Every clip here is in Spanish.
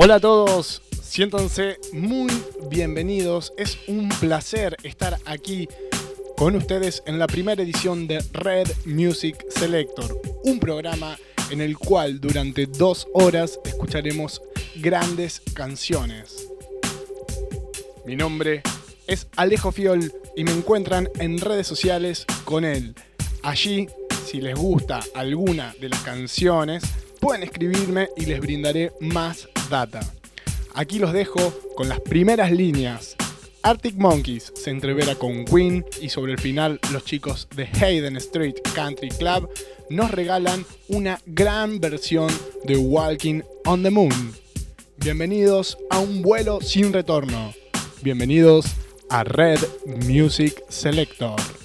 Hola a todos, siéntanse muy bienvenidos. Es un placer estar aquí con ustedes en la primera edición de Red Music Selector, un programa en el cual durante dos horas escucharemos grandes canciones. Mi nombre es Alejo Fiol y me encuentran en redes sociales con él. Allí, si les gusta alguna de las canciones, pueden escribirme y les brindaré más Data. Aquí los dejo con las primeras líneas. Arctic Monkeys se entrevera con Queen y sobre el final los chicos de Hayden Street Country Club nos regalan una gran versión de Walking on the Moon. Bienvenidos a un vuelo sin retorno. Bienvenidos a Red Music Selector.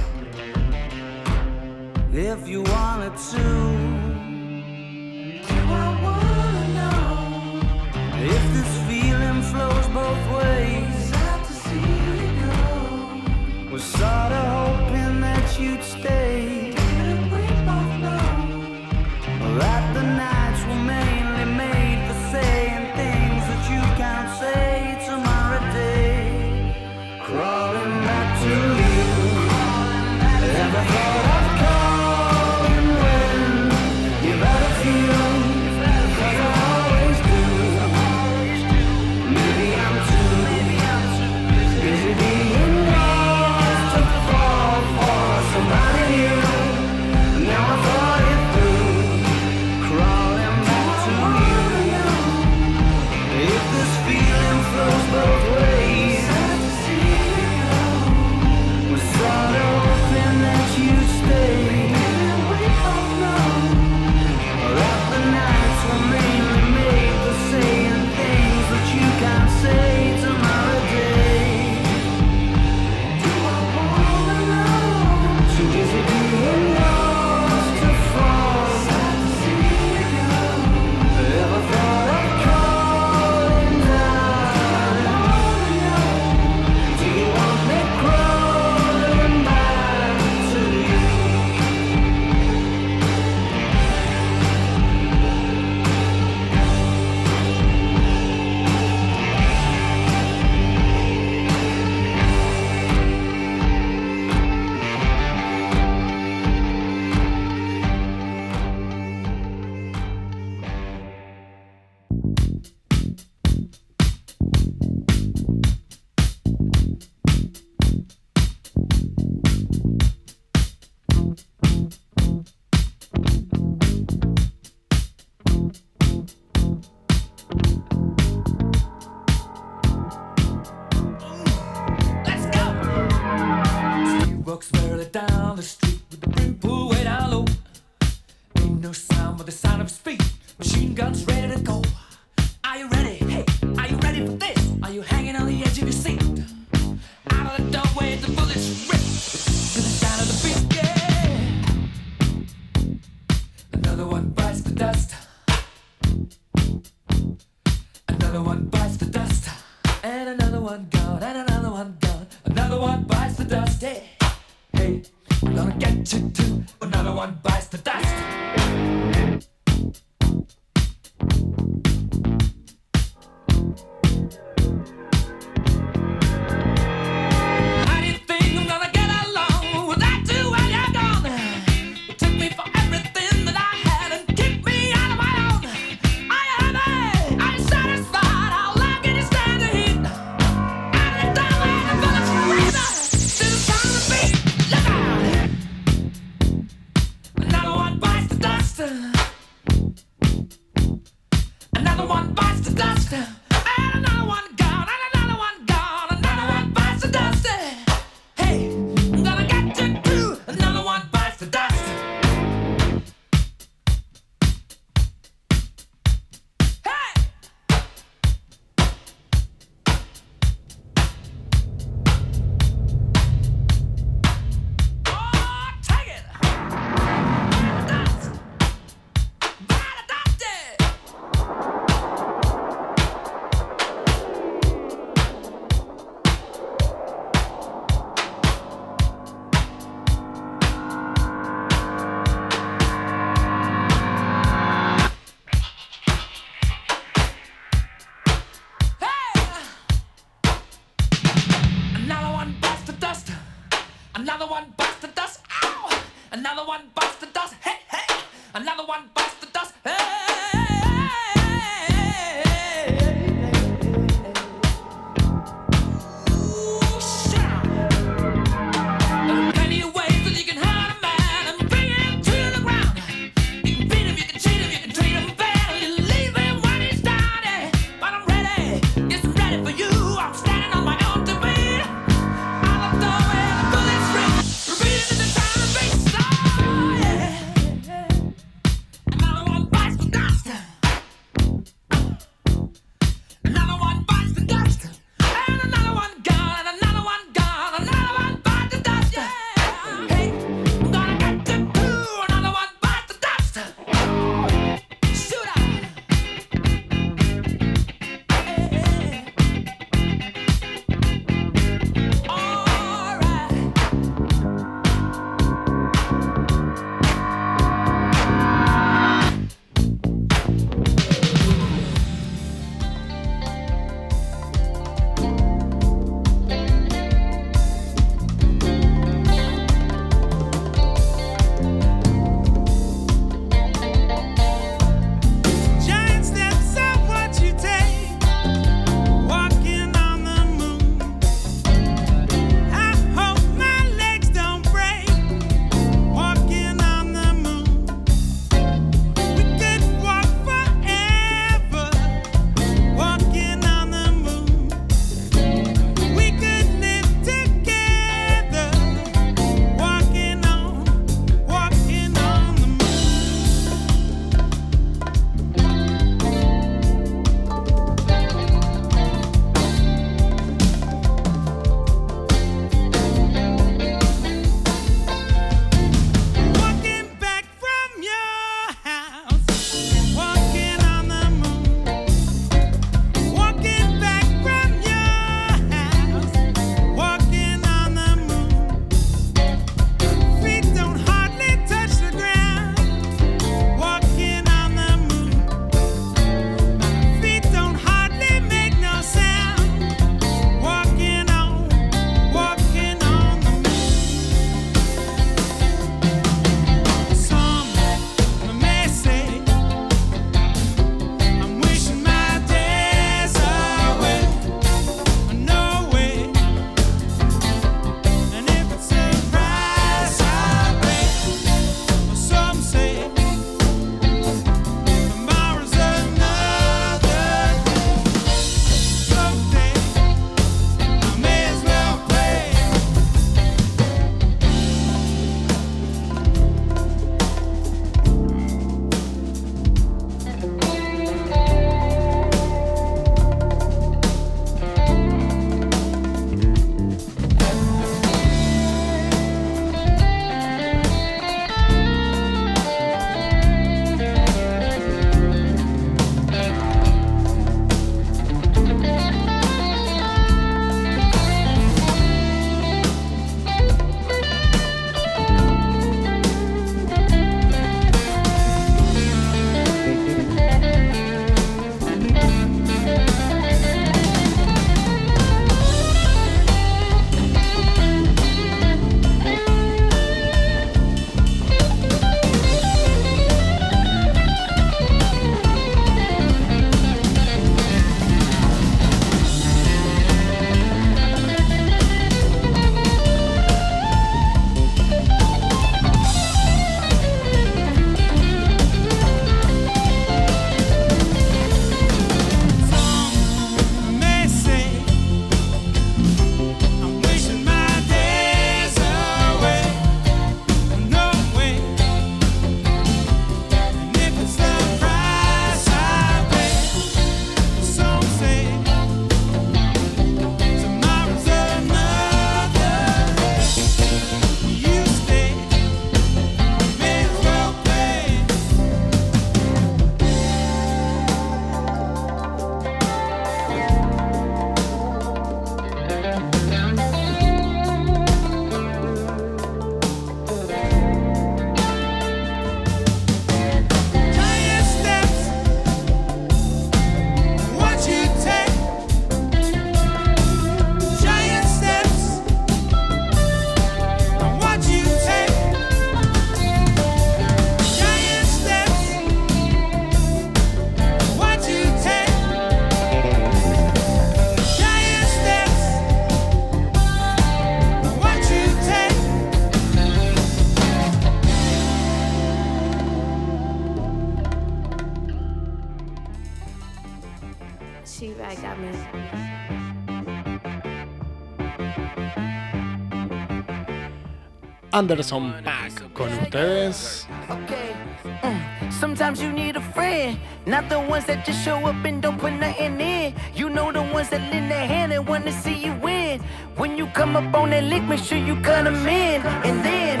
Anderson Pack con ustedes. Okay. Mm. Sometimes you need a friend, not the ones that just show up and don't put nothing in. You know the ones that lend their hand and wanna see you win. When you come up on that lick, make sure you cut them in. And then,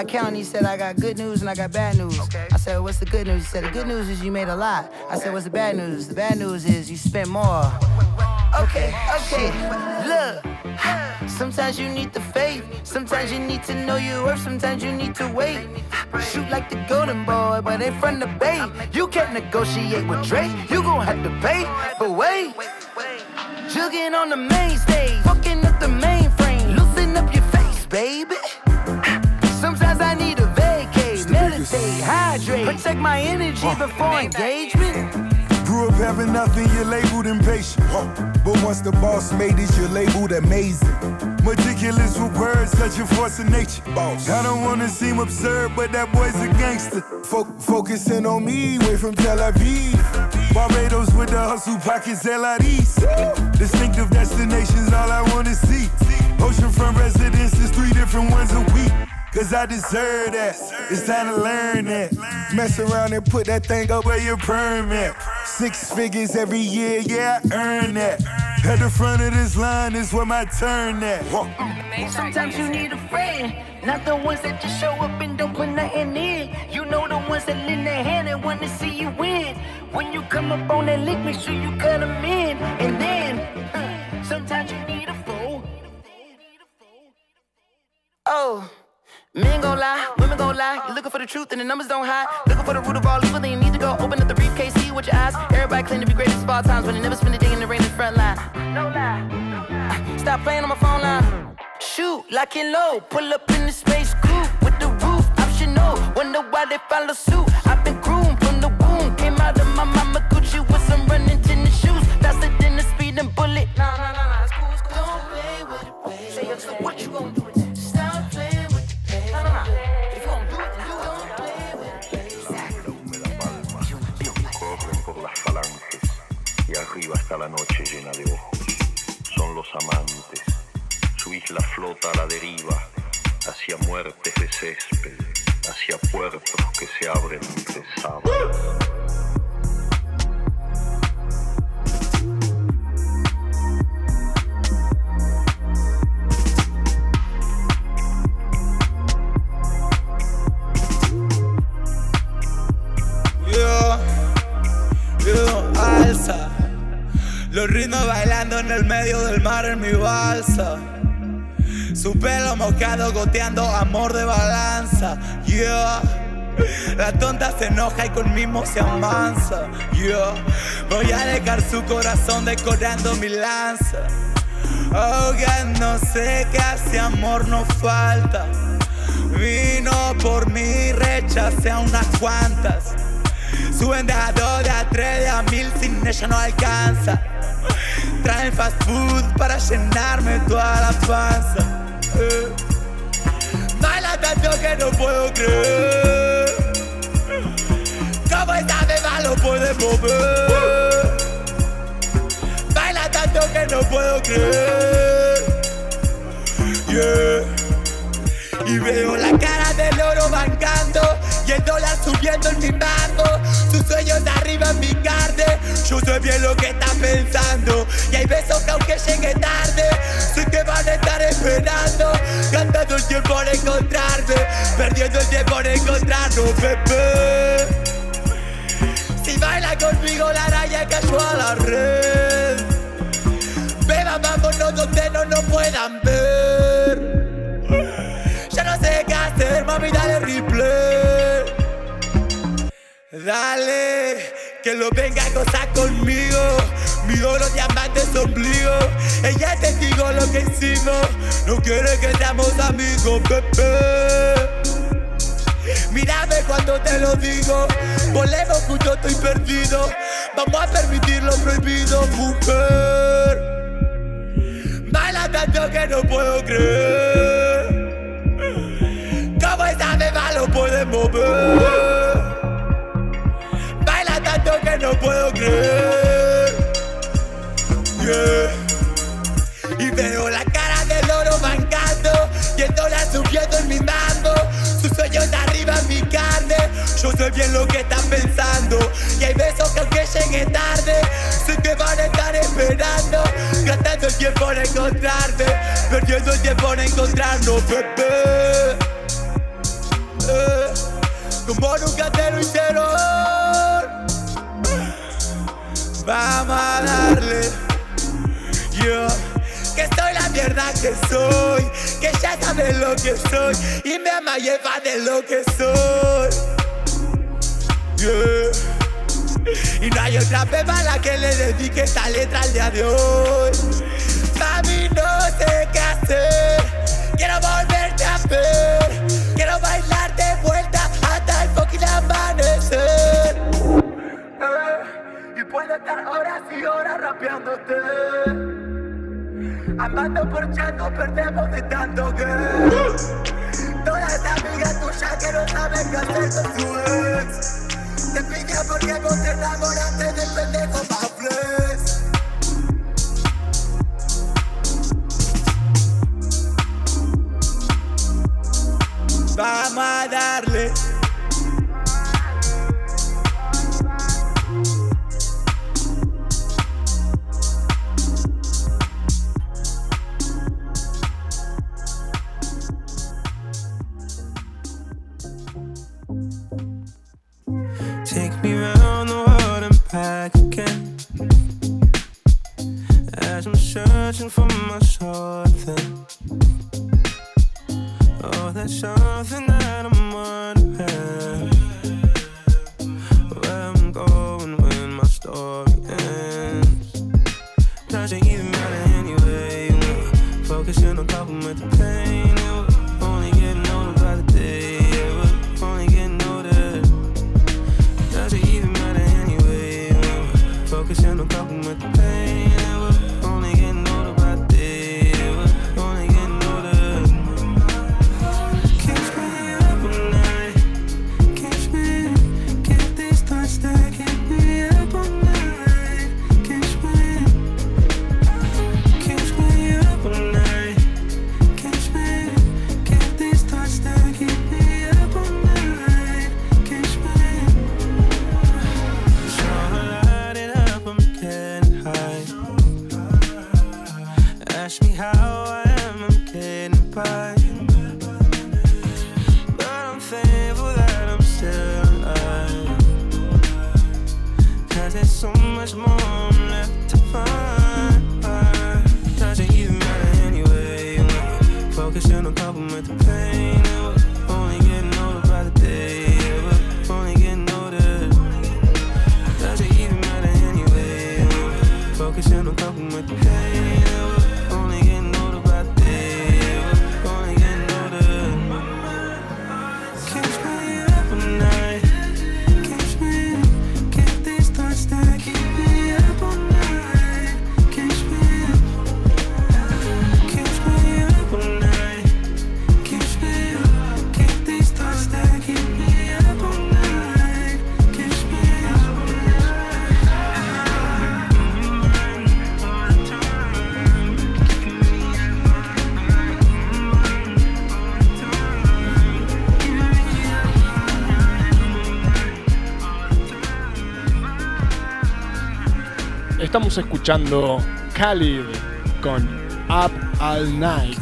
my accountant. He said, I got good news and I got bad news. I said, What's the good news? He said, The good news is you made a lot. I said, What's the bad news? The bad news is you spent more. Okay, okay, look. Sometimes you need the faith. Sometimes you need to know your worth. Sometimes you need to wait. Shoot like the golden boy, but in front of Bay. You can't negotiate with Drake. You gon' have to pay. But wait, jugging on the main protect my energy before engagement. Grew up having nothing, you're labeled impatient. But once the boss made it, you're labeled amazing. Meticulous with words, such a force of nature. Boss. I don't wanna seem absurd, but that boy's a gangster. Fo- focusing on me, way from Tel Aviv. Barbados with the hustle pockets, LIDs. Distinctive destinations, all I wanna see. Oceanfront residences, three different ones a week. Cause I deserve that. It's time to learn that. Mess around and put that thing up where your permit. Six figures every year, yeah, I earn that. At the front of this line is where my turn at. Sometimes you need a friend, not the ones that just show up and don't put nothing in. You know the ones that lend their hand and wanna see you win. When you come up on that lick, make sure you cut them in. And then, huh, sometimes you need a fool. Oh. Men gon' lie, women gon' lie. You looking for the truth and the numbers don't hide. Looking for the root of all evil, then you need to go open up the briefcase, see with your eyes. Everybody claim to be great of all times, but they never spend a day in the rain in the front line. No lie. Uh, Stop playing on my phone line. Shoot, lock and low. Pull up in the space coupe with the roof optional. Wonder why they follow suit. I've been groomed from the womb. Came out of my mama Gucci with some running tennis shoes. Faster than a speeding bullet. Nah, nah, nah, la noche llena de ojos. Son los amantes, su isla flota a la deriva hacia muertes de césped, hacia puertos que se abren entre sábanas. Los ritmos bailando en el medio del mar en mi balsa. Su pelo mojado goteando amor de balanza. Yo, la tonta se enoja y conmigo se amansa. Yo, voy a dejar su corazón decorando mi lanza. Ahogándose hace amor no falta. Vino por mí, rechacé a unas cuantas. Suben de a dos, de a tres, de a mil, sin ella no alcanza. Traen fast food para llenarme toda la panza. Eh. Baila tanto que no puedo creer. Como esta beba lo puede mover. Baila tanto que no puedo creer. Y veo la cara del oro bancando Y el subiendo en mi mango Sus sueños arriba en mi carne Yo sé bien lo que está pensando. Y hay besos que aunque llegue tarde Sé que van a estar esperando. Gastando el tiempo en encontrarme Perdiendo el tiempo en encontrarnos, bebé. Si baila conmigo la araña cayó a la red. Beba, vámonos donde no nos puedan ver hacer, mami, dale replay. Dale, que lo venga a gozar conmigo. Mi oro diamante es ombligo. Ella te digo lo que hicimos. No quiere que seamos amigos, bebé. Mírame cuando te lo digo. Volemos juntos, estoy perdido. Vamos a permitir lo prohibido, mujer. Baila tanto que no puedo creer. Baila tanto que no puedo creer. Y veo la cara del oro bancando, la subiendo en mi mambo. Sus sueños arriba en mi carne. Yo sé bien lo que están pensando. Y hay besos que aunque llegue tarde, sé que van a estar esperando. Gastando el tiempo en encontrarme, perdiendo el tiempo en encontrarnos, bebé. Eh, como nunca te lo hicieron. Vamos a darle. Yo, que soy la mierda que soy. Que ya sabe lo que soy. Y me ama y de lo que soy. Y no hay otra beba a la que le dedique esta letra al día de hoy. Mami, no sé qué hacer. Quiero volverte a ver. Puedo estar horas y horas rapeándote. Amando por chato, perdemos de tanto que. Toda esa amiga tuya que no sabe qué hacer con su ex. Te pide porque vos te enamoraste del pendejo más flex. Vamos a darle. Back again. As I'm searching for my something. Oh, that's something that I'm wondering. Where I'm going with my story Estamos escuchando Khalid con Up All Night.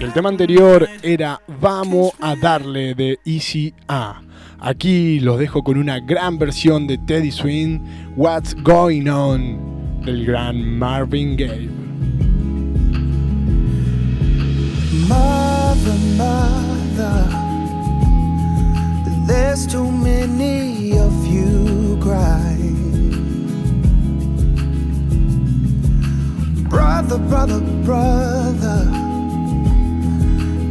El tema anterior era Vamos a darle de Easy A. Aquí los dejo con una gran versión de Teddy Swing, What's Going On, del gran Marvin Gaye. There's too many of you crying. Brother, Brother, brother.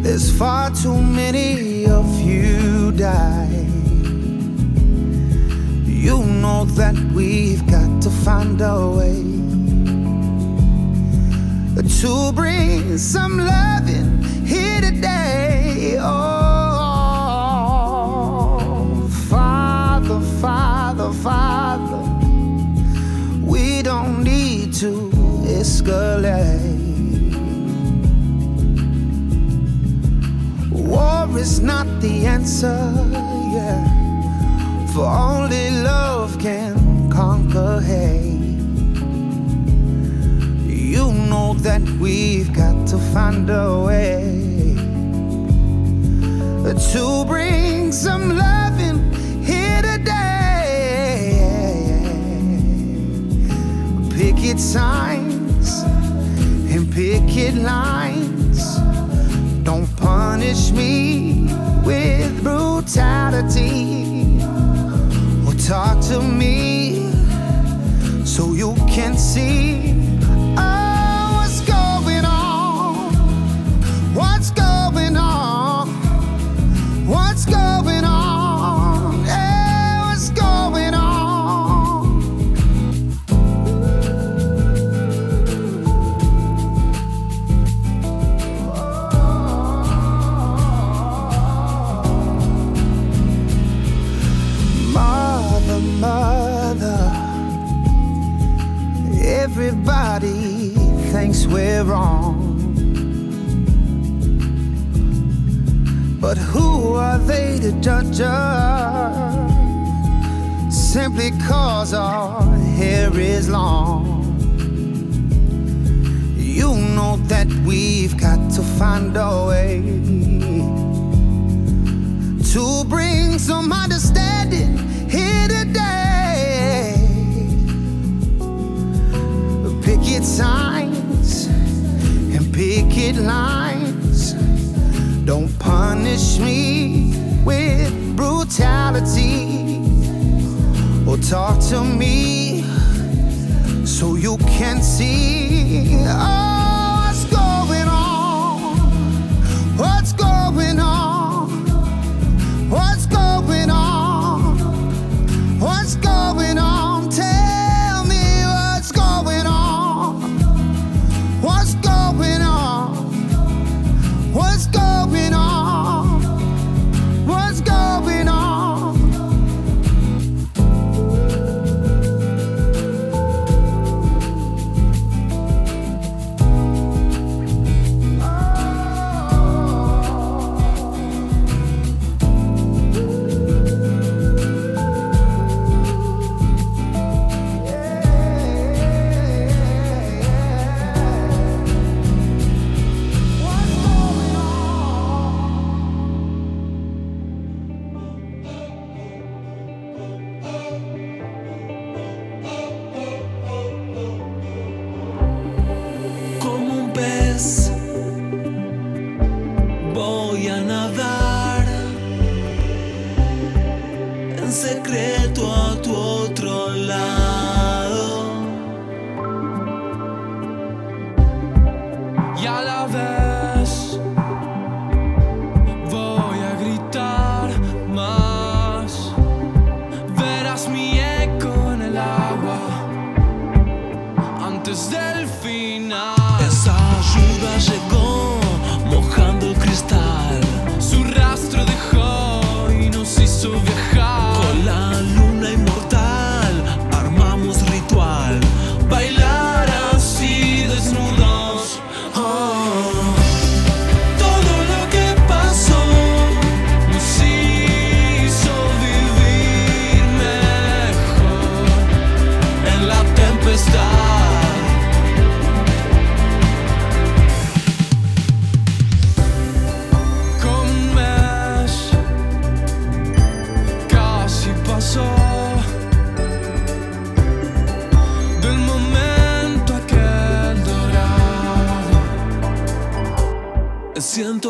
There's far too many of you die. You know that we've got to find a way to bring some loving here today. Oh, Father, Father, Father, we don't need to escalate. War is not the answer, yeah. For only love can conquer hate. You know that we've got to find a way to bring some loving here today. Picket signs picket lines. Don't punish me with brutality or talk to me so you can see wrong. But who are they to judge us? Simply cause our hair is long. You know that we've got to find a way to bring some understanding here today. Picket signs and picket lines. Don't punish me with brutality or talk to me so you can see oh, what's going on. What's going on?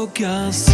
que assim.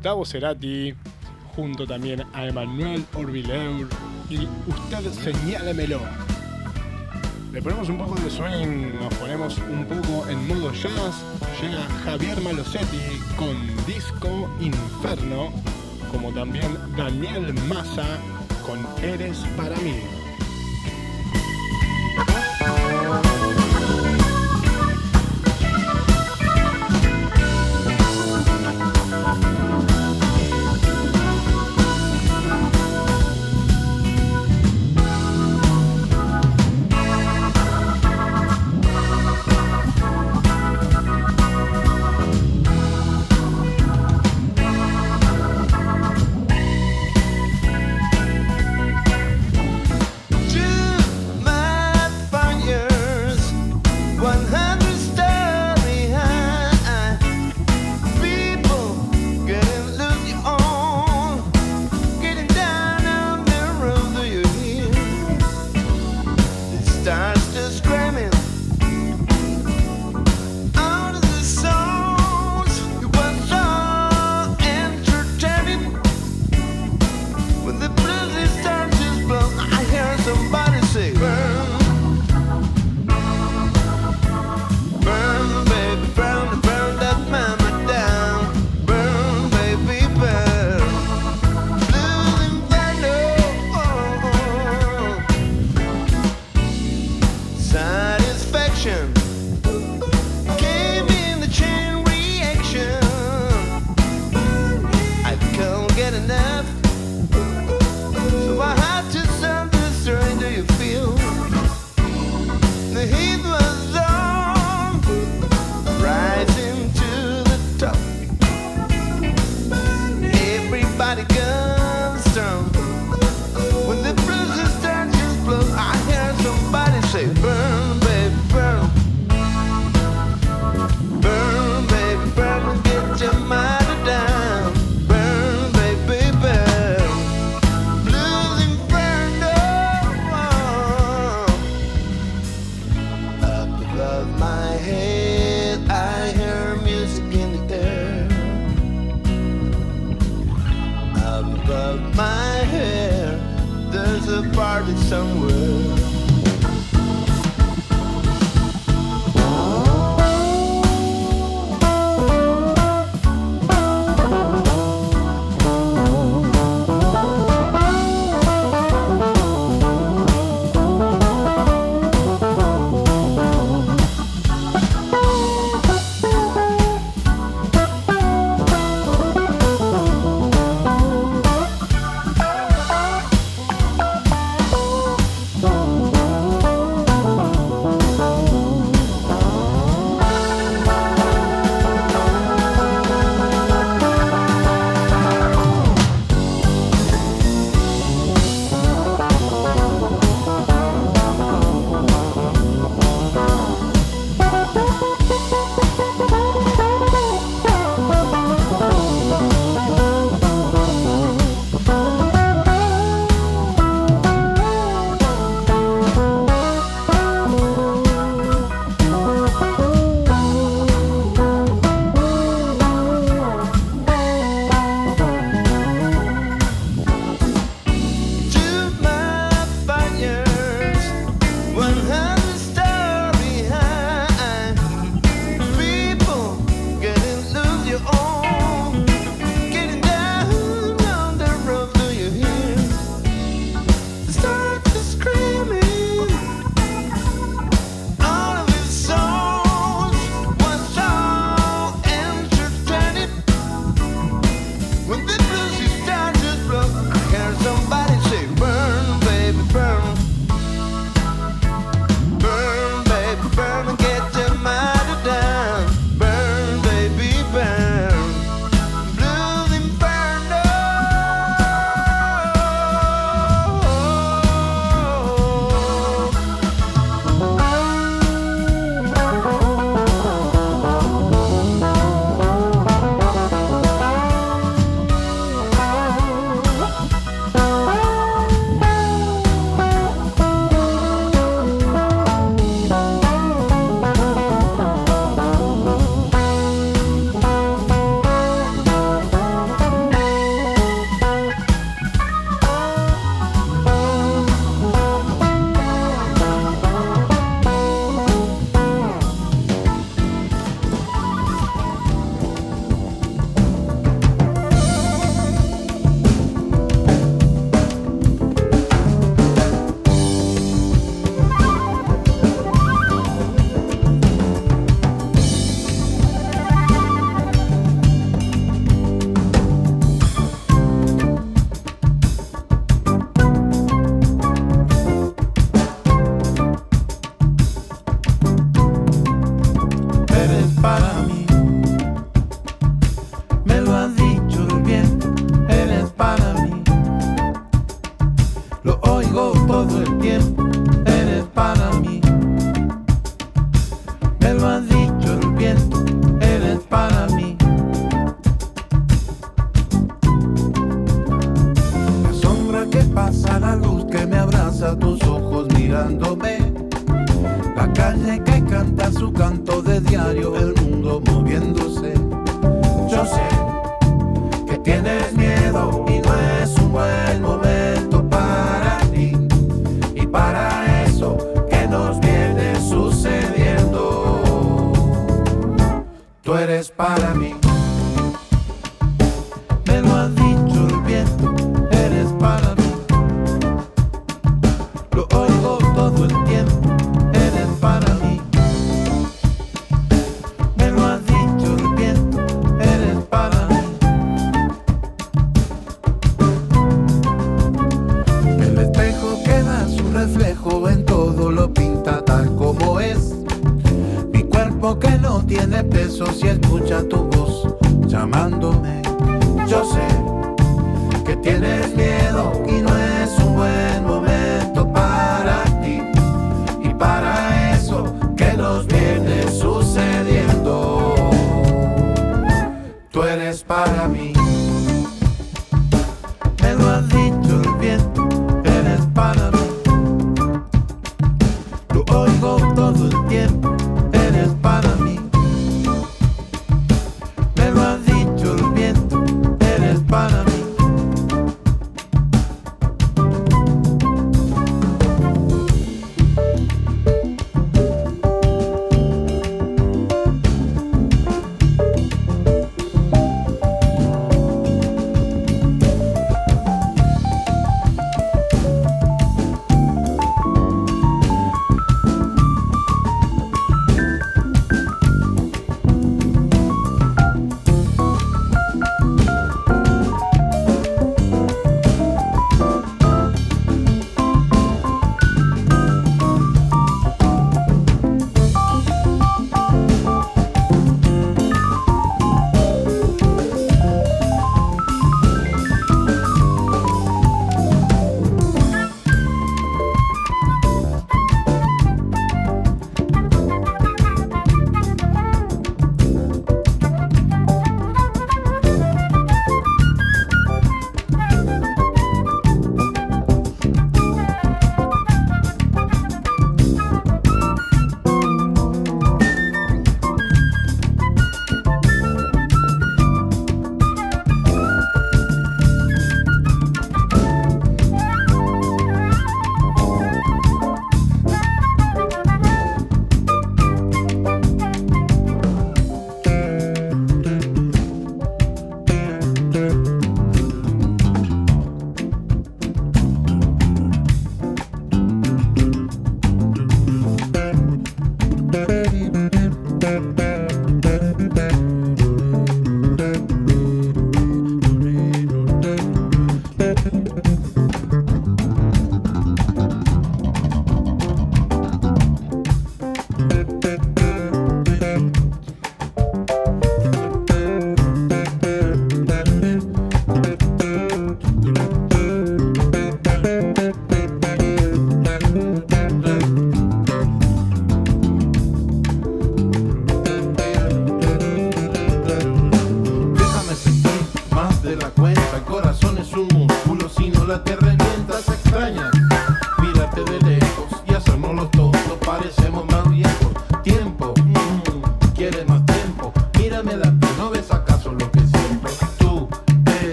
Gustavo Cerati, junto también a Emanuel Orvileur y Usted Señálemelo. Le ponemos un poco de swing, nos ponemos un poco en modo jazz. Llega Javier Malosetti con Disco Inferno, como también Daniel Massa con Eres para mí.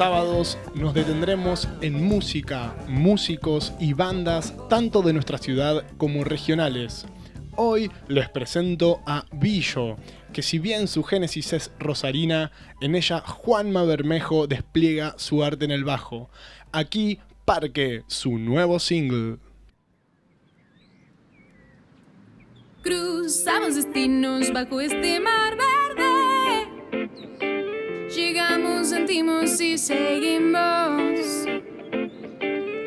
Sábados nos detendremos en música, músicos y bandas tanto de nuestra ciudad como regionales. Hoy les presento a Billo, que si bien su génesis es rosarina, en ella Juanma Bermejo despliega su arte en el bajo. Aquí Parque, su nuevo single. Cruzamos destinos bajo este mar verde. Llegamos, sentimos y seguimos.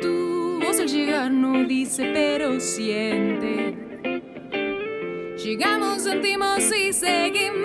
Tu voz al llegar no dice, pero siente. Llegamos, sentimos y seguimos.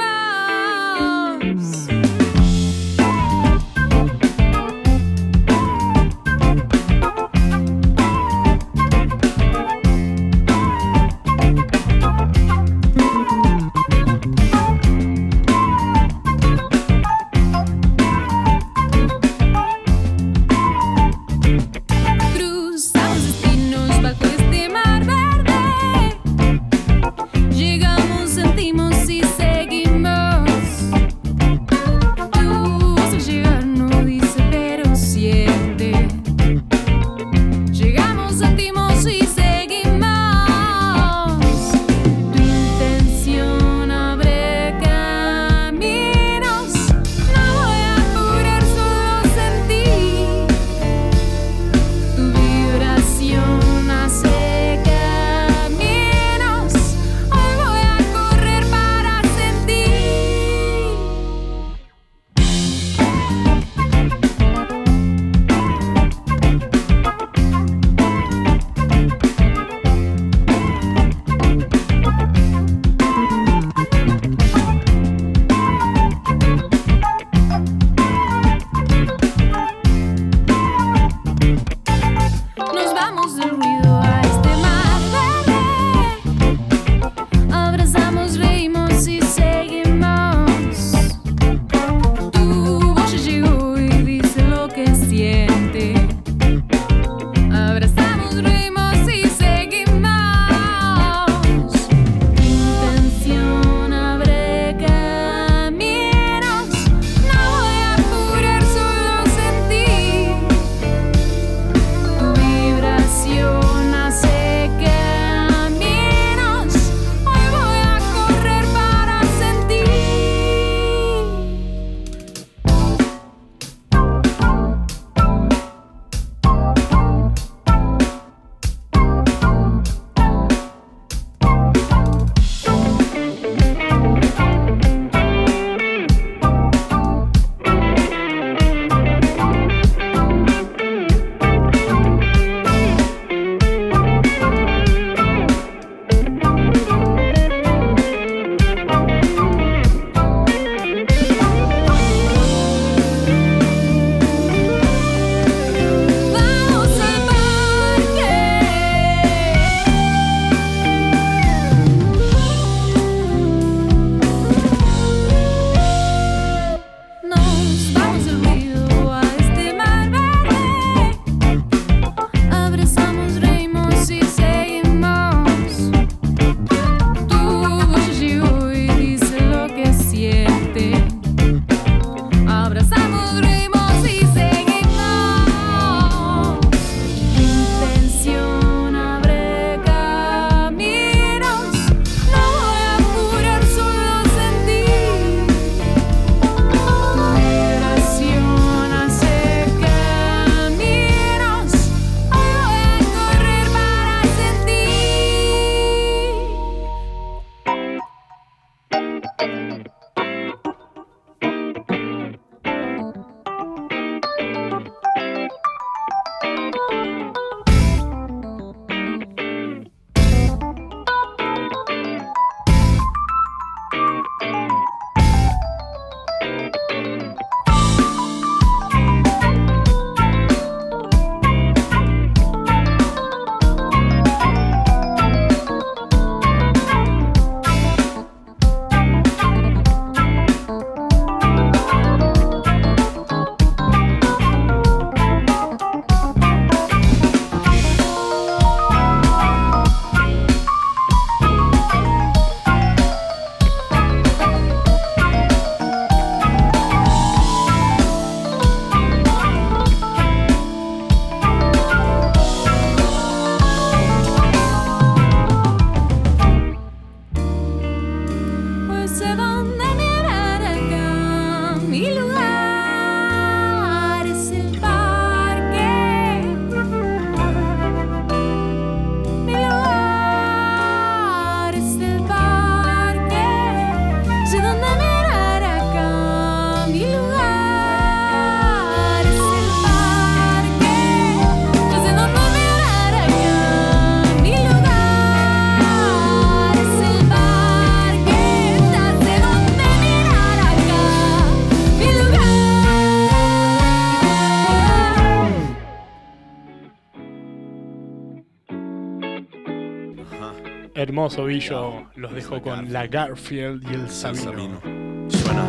Hermoso Billo los dejo con la Garfield y el Sabino. Suena.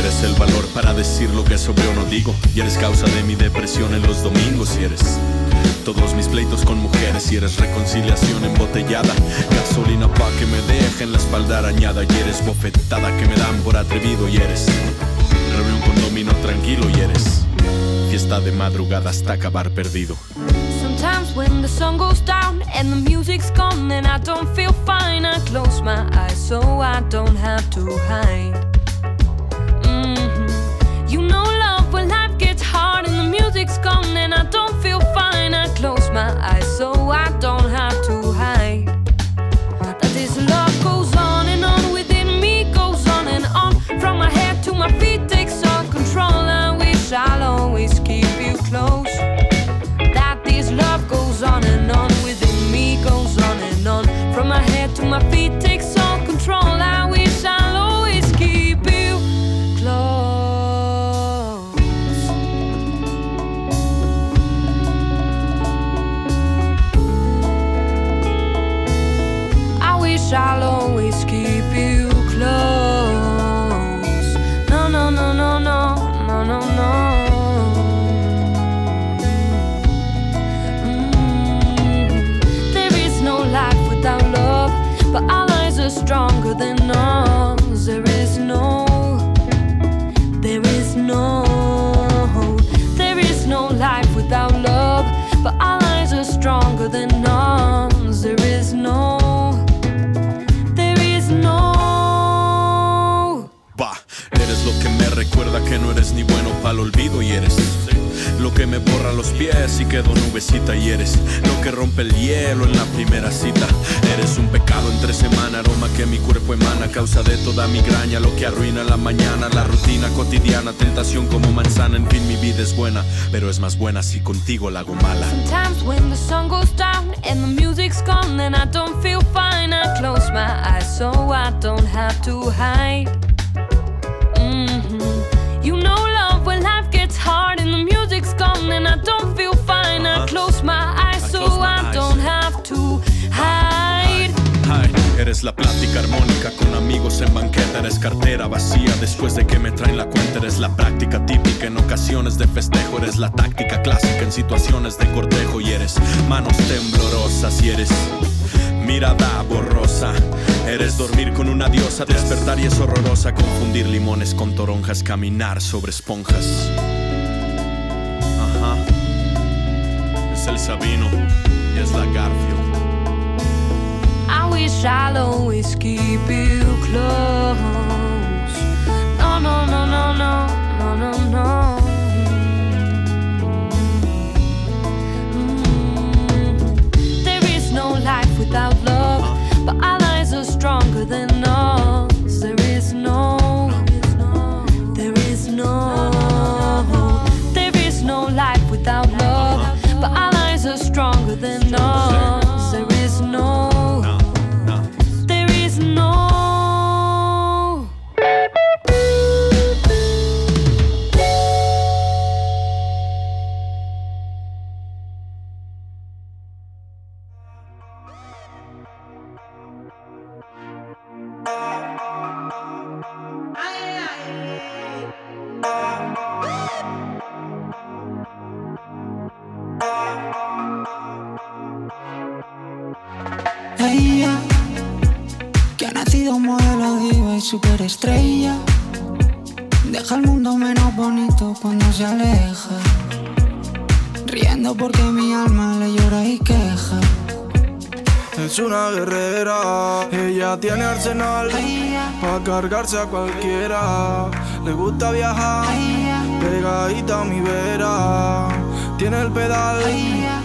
Eres el valor para decir lo que sobre o no digo. Y eres causa de mi depresión en los domingos. Y eres todos mis pleitos con mujeres. Y eres reconciliación embotellada. Gasolina pa' que me dejen la espalda arañada. Y eres bofetada que me dan por atrevido. Y eres reunión con domino tranquilo. Y eres fiesta de madrugada hasta acabar perdido. When the sun goes down and the music's gone, then I don't feel fine. I close my eyes so I don't have to hide. Pero es más buena si contigo la hago mala. Sometimes when the sun goes down and the music's gone, then I don't feel fine. I close my eyes so I don't have to hide. En banqueta, eres cartera vacía. Después de que me traen la cuenta, eres la práctica típica. En ocasiones de festejo, eres la táctica clásica. En situaciones de cortejo y eres manos temblorosas y eres mirada borrosa, eres dormir con una diosa, despertar y es horrorosa, confundir limones con toronjas, caminar sobre esponjas. Ajá, es el Sabino y es la Garfield. Wish I'll always keep you close. No, no, no, no, no, no, no, no. Mm. There is no life without love, but our lives are stronger than ours. There is no, there is no, there is no life without love, but our lives are stronger than ours. Es una guerrera, ella tiene arsenal para cargarse a cualquiera. Le gusta viajar, pegadita a mi vera. Tiene el pedal,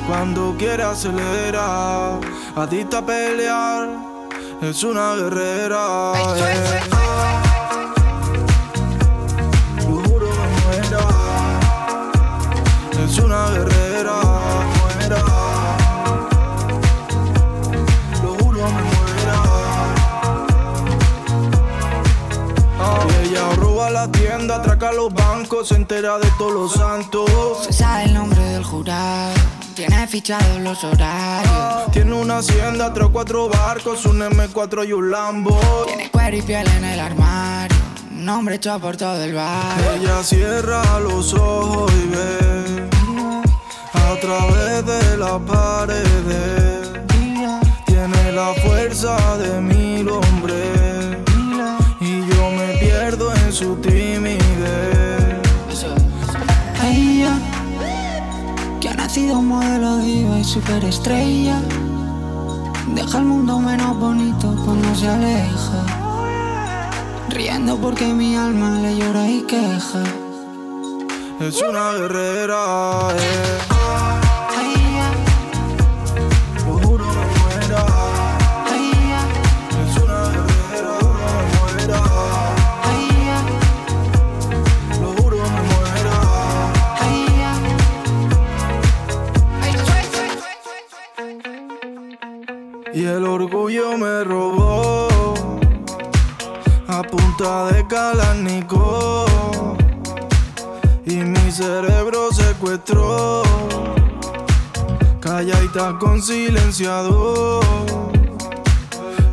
cuando quiere acelera. Adicta a pelear, es una guerrera. eh. Muera, es una guerrera. La tienda, atraca los bancos, se entera de todos los santos. Se sabe el nombre del jurado. Tiene fichado los horarios. Tiene una hacienda, tres o cuatro barcos, un M4 y un Lambo. Tiene cuero y piel en el armario. Un hombre hecho por todo el barrio. Ella cierra los ojos y ve a través de las paredes. Tiene la fuerza de mil hombres su timidez. Ella, que ha nacido modelo diva y superestrella, deja el mundo menos bonito cuando se aleja. Riendo porque mi alma le llora y queja. Es una guerrera, eh. Y el orgullo me robó a punta de Kalashnikov y mi cerebro secuestró. Calladita con silenciador.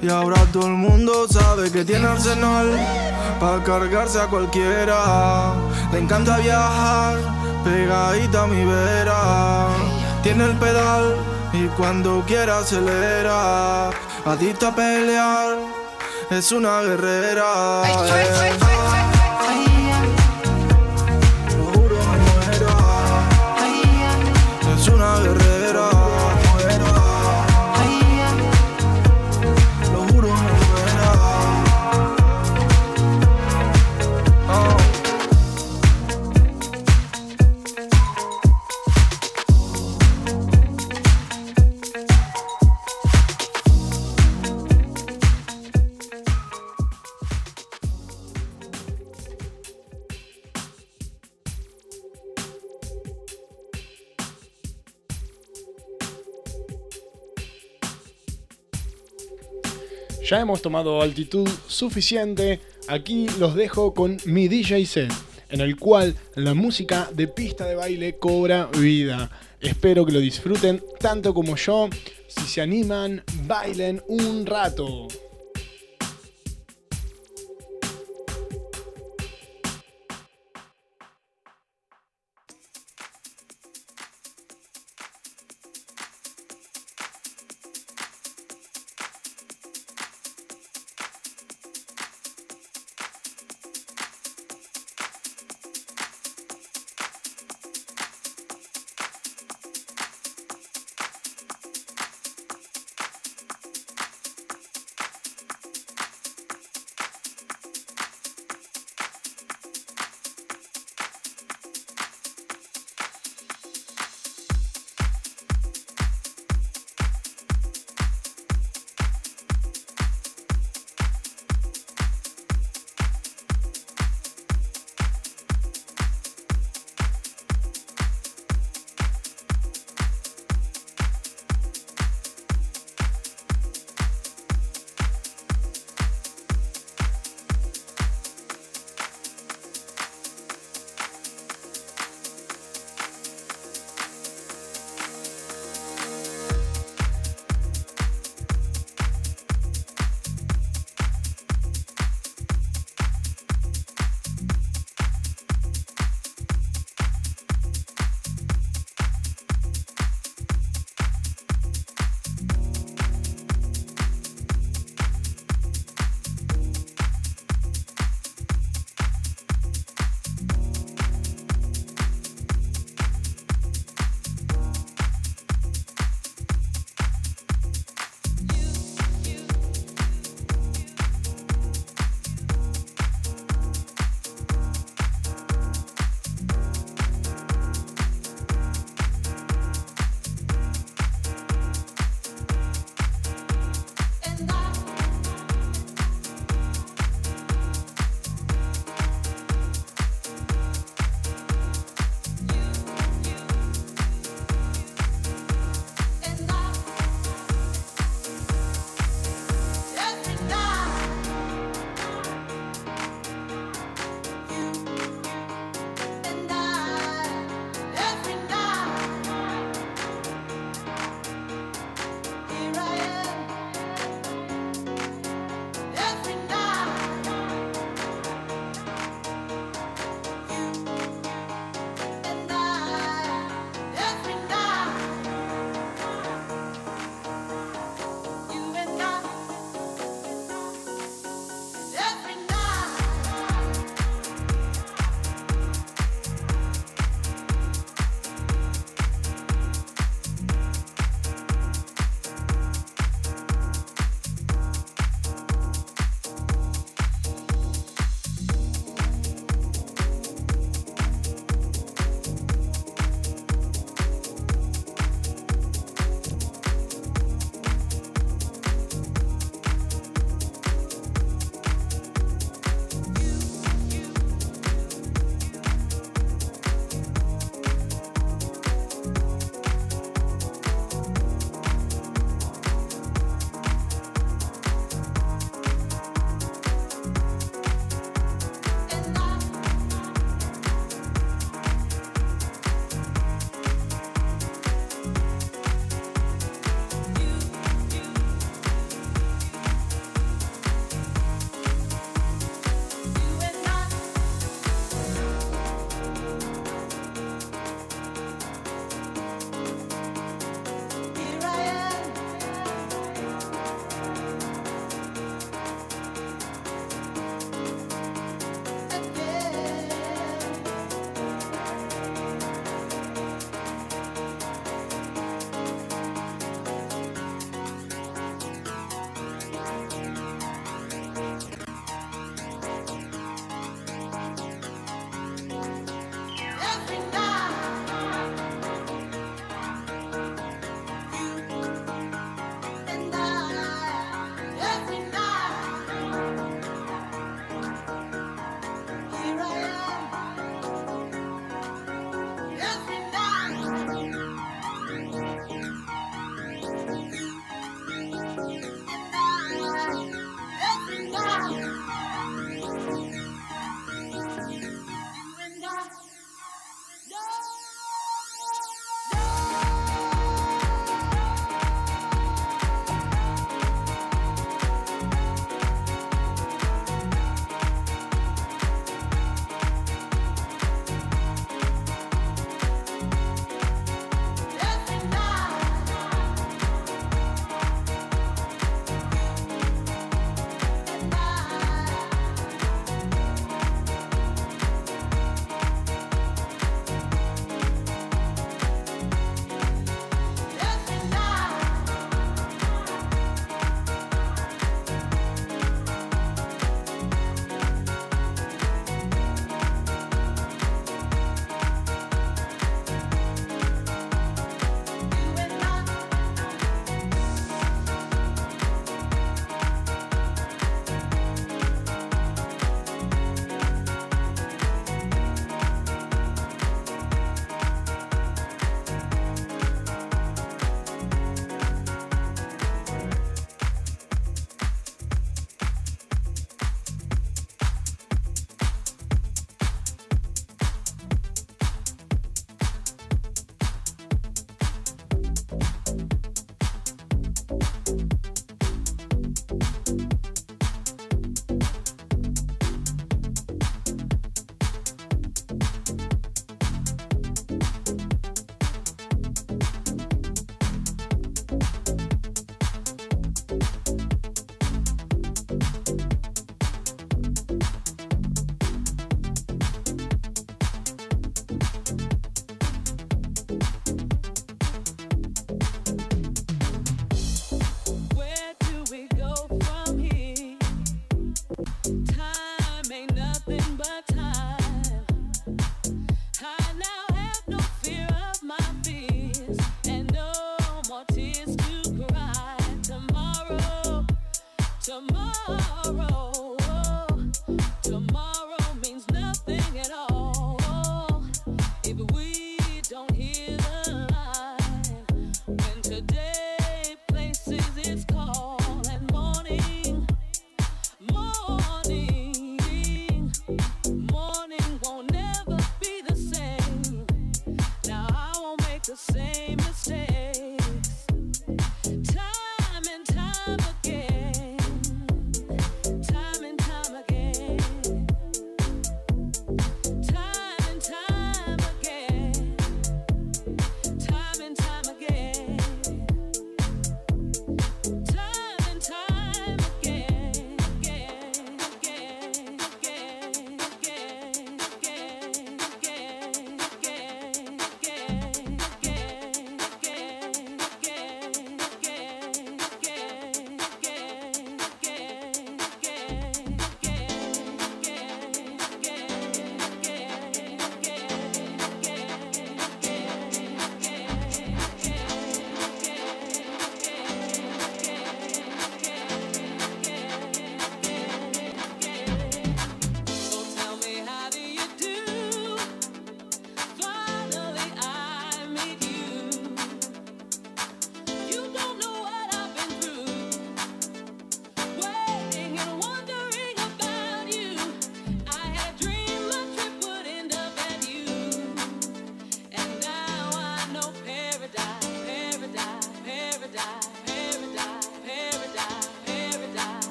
Y ahora todo el mundo sabe que tiene arsenal para cargarse a cualquiera. Le encanta viajar, pegadita a mi vera. Tiene el pedal y cuando quiera acelera. Adicta a pelear, es una guerrera. Lo juro, me muero. Es una guerrera. Ya hemos tomado altitud suficiente. Aquí los dejo con mi DJ set, en el cual la música de pista de baile cobra vida. Espero que lo disfruten tanto como yo. Si se animan, bailen un rato.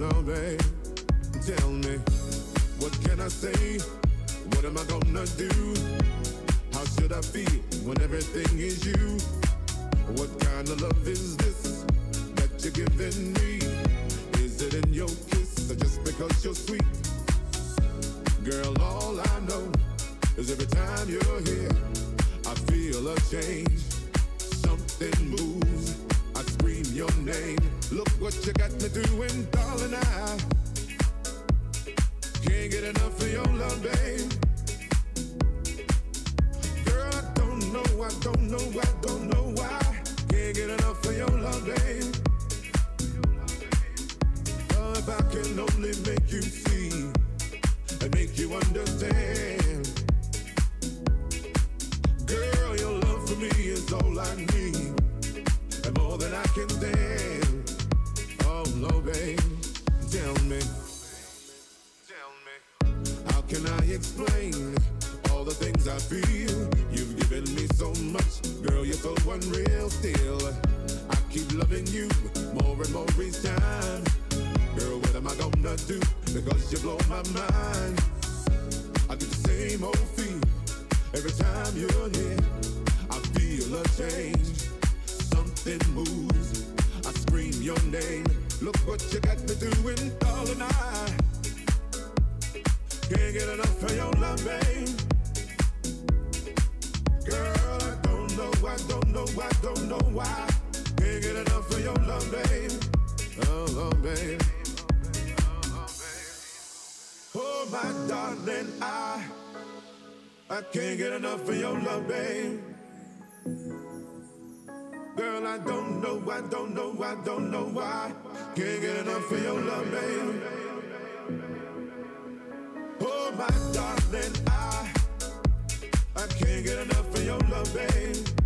Oh no, babe. Tell me, what can I say? What am I gonna do? How should I feel when everything is you? What kind of love is this that you're giving me? Is it in your kiss or just because you're sweet? Girl, all I know is every time you're here, I feel a change. Something moves. I scream your name. Look what you got me doing, darling. I can't get enough of your love, babe. Girl, I don't know, I don't know, I don't know why. Can't get enough of your love, babe. Oh, if I can only make you see and make you understand. Girl, your love for me is all I need, and more than I can stand. I feel? You've given me so much, girl, you're so unreal. Still, I keep loving you more and more each time. Girl, what am I gonna do? Because you blow my mind. I get the same old feel every time you're here. I feel a change. Something moves. I scream your name. Look what you got me doing, darling. I can't get enough of your love, babe. I don't know, I don't know why. Can't get enough of your love, babe. Oh, oh babe. Oh, my darling, I I can't get enough of your love, babe. Girl, I don't know, I don't know, I don't know why. Can't get enough of your love. Oh, my darling, I I can't get enough of your love, babe.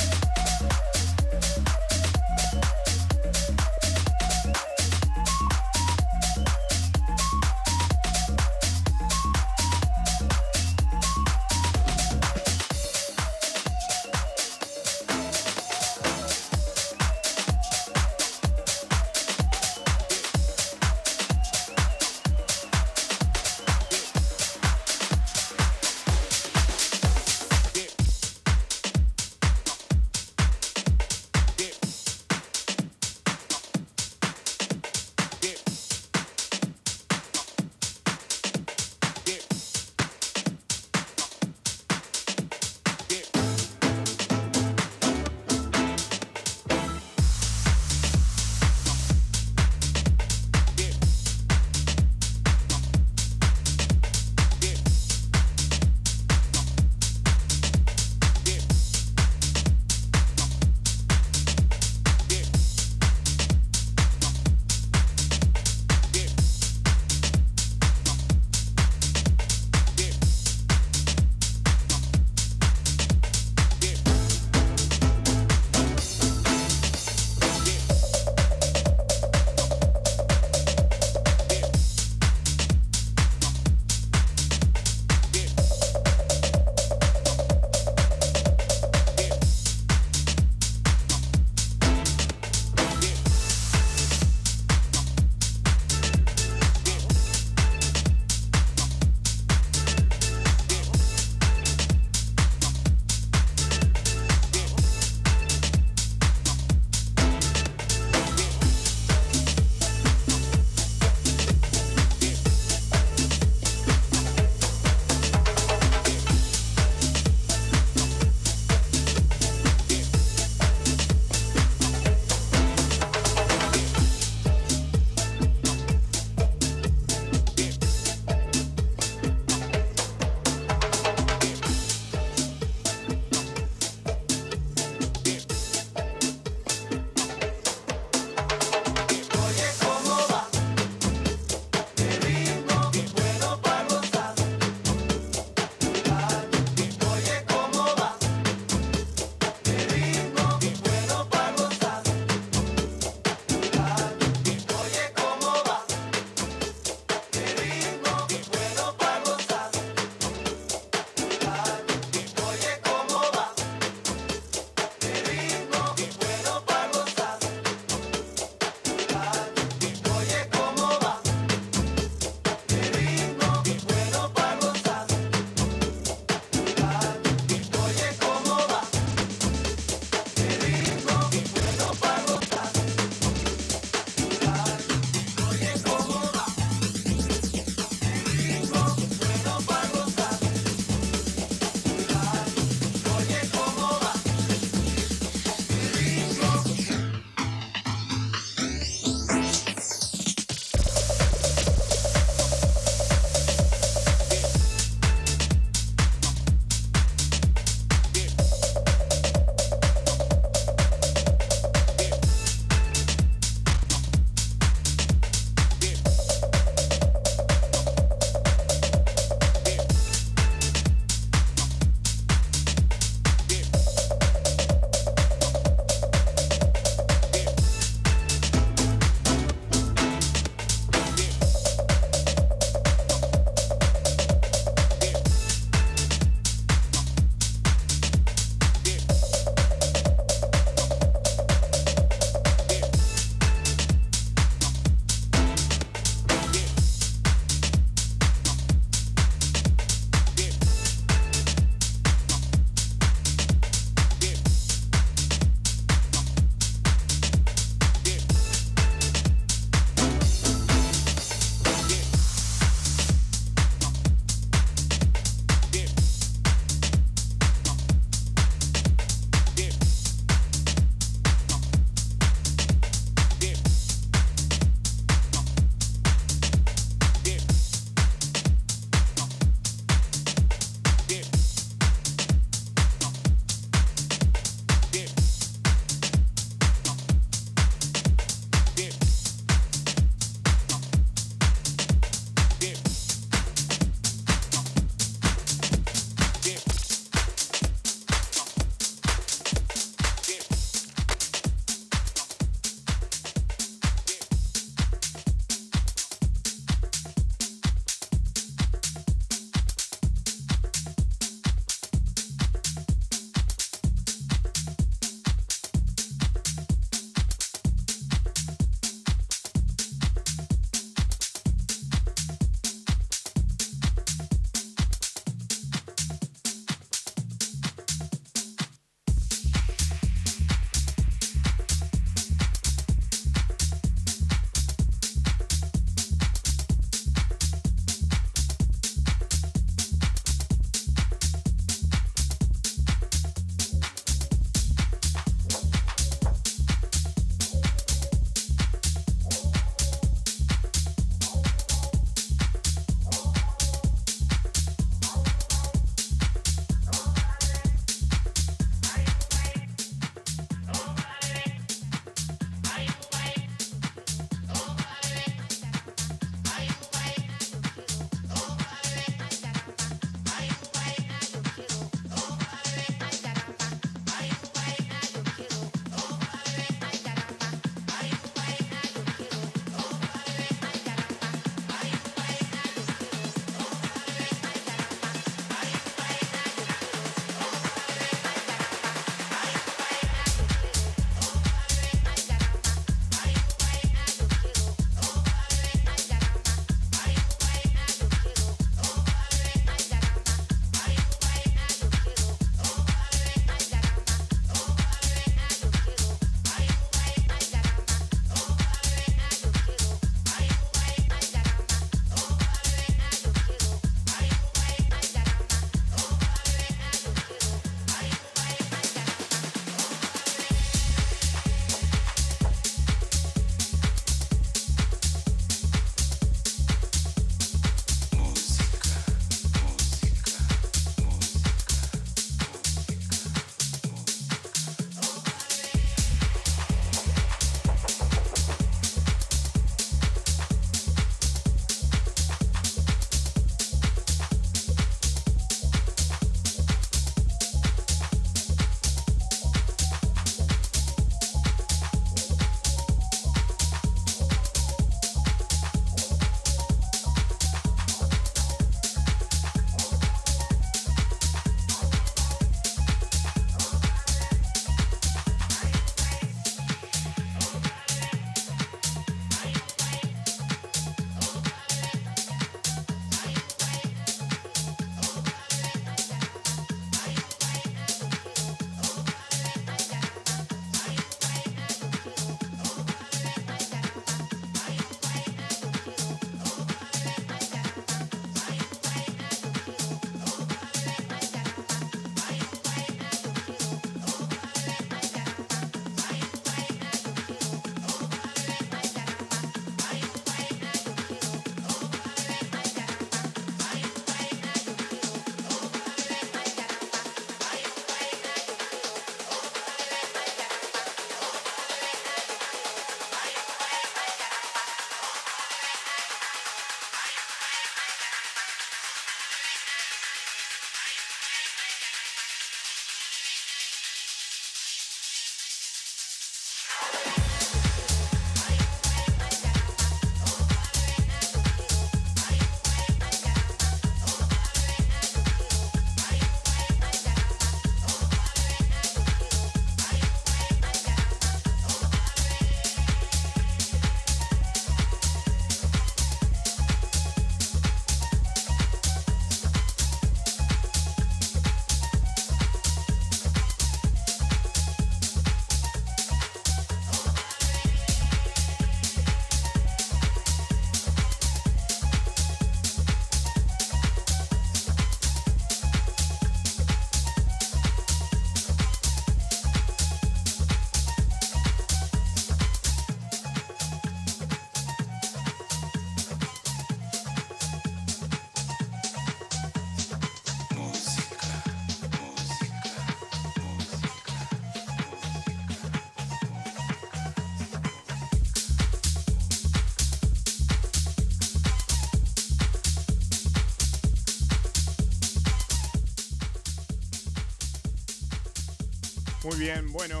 Bien, bueno.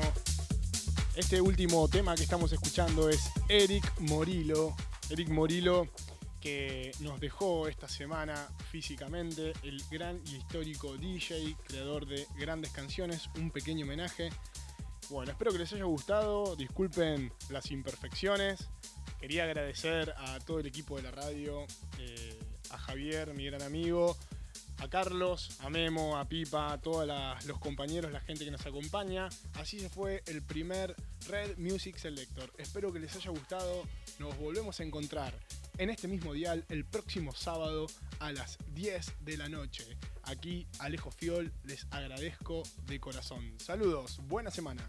Este último tema que estamos escuchando es Eric Morillo. Eric Morillo que nos dejó esta semana físicamente, el gran y histórico DJ, creador de grandes canciones, un pequeño homenaje. Bueno, espero que les haya gustado, disculpen las imperfecciones. Quería agradecer a todo el equipo de la radio, eh, a Javier, mi gran amigo, a Carlos, a Memo, a Pipa, a todos los compañeros, la gente que nos acompaña. Así se fue el primer Red Music Selector. Espero que les haya gustado. Nos volvemos a encontrar en este mismo dial el próximo sábado a las 10 de la noche. Aquí Alejo Fiol les agradezco de corazón. Saludos, buena semana.